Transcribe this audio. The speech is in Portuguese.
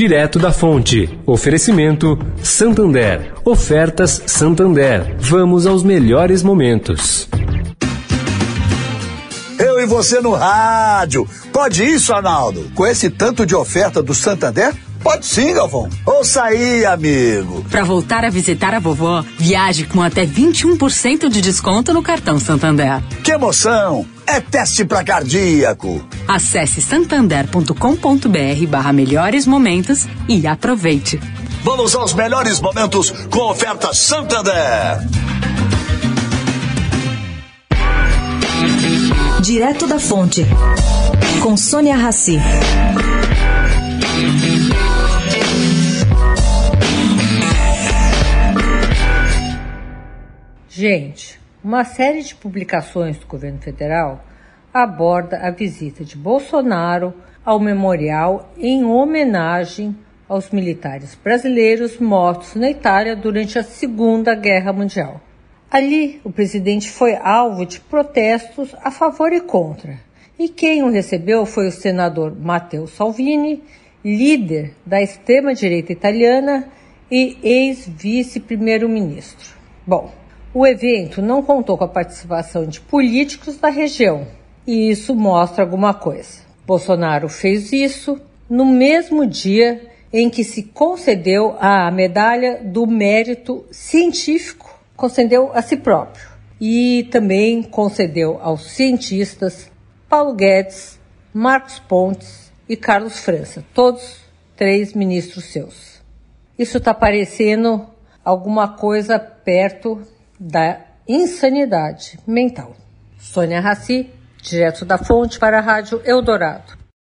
Direto da Fonte. Oferecimento Santander. Ofertas Santander. Vamos aos melhores momentos. Eu e você no rádio. Pode isso, Arnaldo? Com esse tanto de oferta do Santander? Pode sim, Galvão. Ouça aí, amigo. Para voltar a visitar a vovó, viaje com até 21% de desconto no cartão Santander. Que emoção! É teste para cardíaco. Acesse santander.com.br barra melhores momentos e aproveite. Vamos aos melhores momentos com oferta Santander. Direto da Fonte, com Sônia Rassi. Gente, uma série de publicações do governo federal aborda a visita de Bolsonaro ao memorial em homenagem aos militares brasileiros mortos na Itália durante a Segunda Guerra Mundial. Ali, o presidente foi alvo de protestos a favor e contra, e quem o recebeu foi o senador Matteo Salvini, líder da extrema-direita italiana e ex-vice-primeiro-ministro. Bom, o evento não contou com a participação de políticos da região, e isso mostra alguma coisa. Bolsonaro fez isso no mesmo dia em que se concedeu a medalha do mérito científico, concedeu a si próprio, e também concedeu aos cientistas Paulo Guedes, Marcos Pontes e Carlos França, todos três ministros seus. Isso está parecendo alguma coisa perto da insanidade mental. Sônia Raci, direto da fonte para a Rádio Eldorado.